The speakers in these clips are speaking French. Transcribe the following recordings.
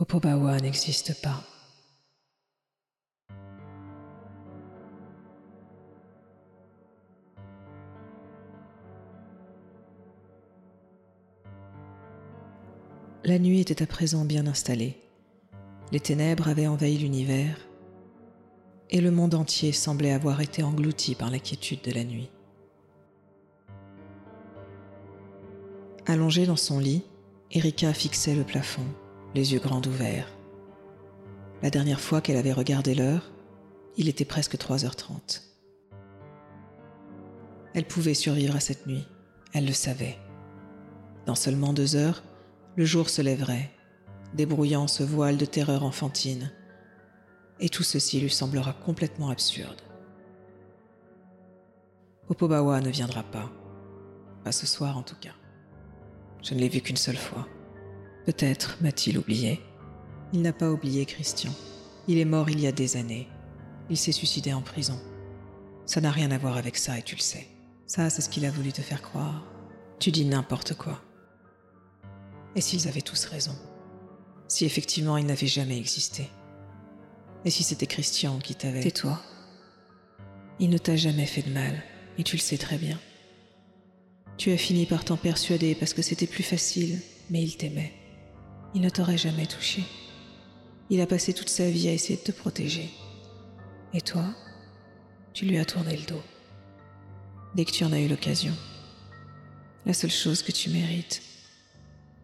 Opobawa n'existe pas. La nuit était à présent bien installée. Les ténèbres avaient envahi l'univers et le monde entier semblait avoir été englouti par l'inquiétude de la nuit. Allongée dans son lit, Erika fixait le plafond, les yeux grands ouverts. La dernière fois qu'elle avait regardé l'heure, il était presque 3h30. Elle pouvait survivre à cette nuit, elle le savait. Dans seulement deux heures, le jour se lèverait, débrouillant ce voile de terreur enfantine, et tout ceci lui semblera complètement absurde. Opobawa ne viendra pas, pas ce soir en tout cas. Je ne l'ai vu qu'une seule fois. Peut-être m'a-t-il oublié. Il n'a pas oublié Christian. Il est mort il y a des années. Il s'est suicidé en prison. Ça n'a rien à voir avec ça et tu le sais. Ça, c'est ce qu'il a voulu te faire croire. Tu dis n'importe quoi. Et s'ils avaient tous raison? Si effectivement il n'avait jamais existé? Et si c'était Christian qui t'avait... Tais-toi. Il ne t'a jamais fait de mal, et tu le sais très bien. Tu as fini par t'en persuader parce que c'était plus facile, mais il t'aimait. Il ne t'aurait jamais touché. Il a passé toute sa vie à essayer de te protéger. Et toi, tu lui as tourné le dos. Dès que tu en as eu l'occasion. La seule chose que tu mérites,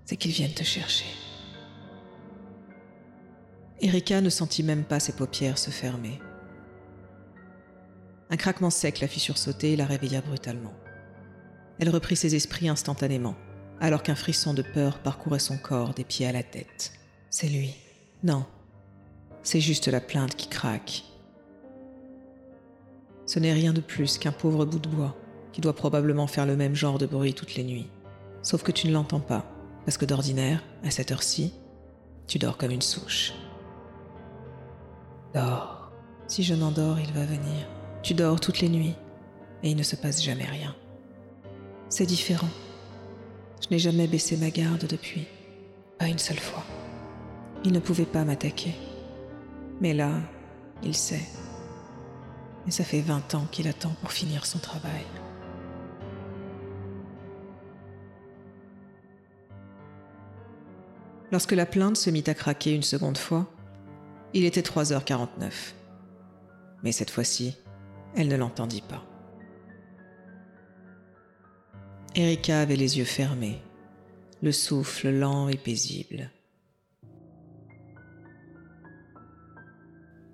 c'est qu'il vienne te chercher. Erika ne sentit même pas ses paupières se fermer. Un craquement sec la fit sursauter et la réveilla brutalement. Elle reprit ses esprits instantanément, alors qu'un frisson de peur parcourait son corps des pieds à la tête. C'est lui. Non. C'est juste la plainte qui craque. Ce n'est rien de plus qu'un pauvre bout de bois qui doit probablement faire le même genre de bruit toutes les nuits. Sauf que tu ne l'entends pas, parce que d'ordinaire, à cette heure-ci, tu dors comme une souche. Dors. Si je n'endors, il va venir. Tu dors toutes les nuits, et il ne se passe jamais rien. C'est différent. Je n'ai jamais baissé ma garde depuis. Pas une seule fois. Il ne pouvait pas m'attaquer. Mais là, il sait. Et ça fait 20 ans qu'il attend pour finir son travail. Lorsque la plainte se mit à craquer une seconde fois, il était 3h49. Mais cette fois-ci, elle ne l'entendit pas. Erika avait les yeux fermés, le souffle lent et paisible.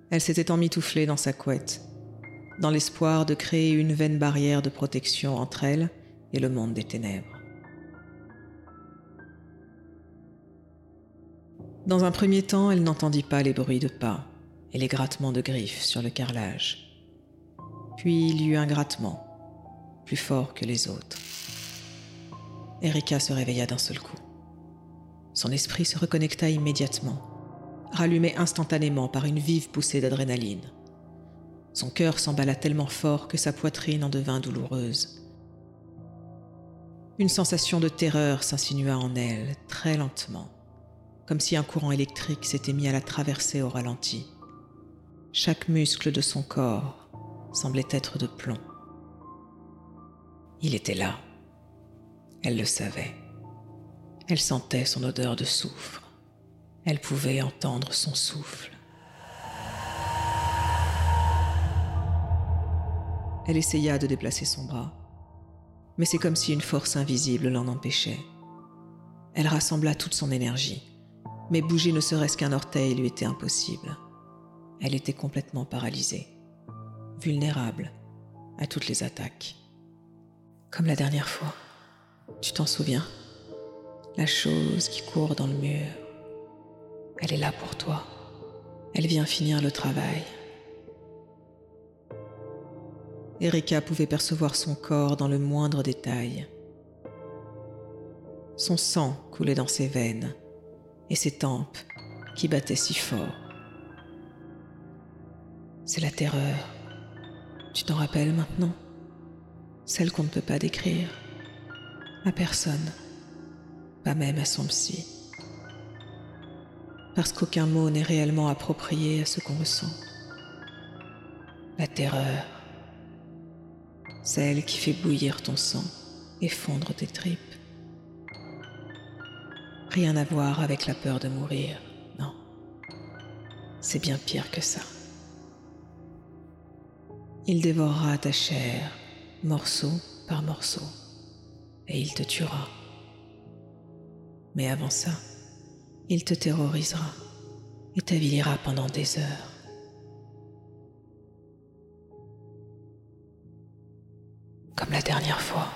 Elle s'était emmitouflée dans sa couette, dans l'espoir de créer une vaine barrière de protection entre elle et le monde des ténèbres. Dans un premier temps, elle n'entendit pas les bruits de pas et les grattements de griffes sur le carrelage. Puis il y eut un grattement, plus fort que les autres. Erika se réveilla d'un seul coup. Son esprit se reconnecta immédiatement, rallumé instantanément par une vive poussée d'adrénaline. Son cœur s'emballa tellement fort que sa poitrine en devint douloureuse. Une sensation de terreur s'insinua en elle, très lentement, comme si un courant électrique s'était mis à la traverser au ralenti. Chaque muscle de son corps semblait être de plomb. Il était là, elle le savait. Elle sentait son odeur de soufre. Elle pouvait entendre son souffle. Elle essaya de déplacer son bras, mais c'est comme si une force invisible l'en empêchait. Elle rassembla toute son énergie, mais bouger ne serait-ce qu'un orteil lui était impossible. Elle était complètement paralysée, vulnérable à toutes les attaques. Comme la dernière fois. Tu t'en souviens? La chose qui court dans le mur. Elle est là pour toi. Elle vient finir le travail. Erika pouvait percevoir son corps dans le moindre détail. Son sang coulait dans ses veines et ses tempes qui battaient si fort. C'est la terreur. Tu t'en rappelles maintenant? Celle qu'on ne peut pas décrire à personne, pas même à son psy. parce qu'aucun mot n'est réellement approprié à ce qu'on ressent. La terreur, celle qui fait bouillir ton sang et fondre tes tripes. Rien à voir avec la peur de mourir, non. C'est bien pire que ça. Il dévorera ta chair, morceau par morceau, et il te tuera. Mais avant ça, il te terrorisera et t'avilira pendant des heures. Comme la dernière fois.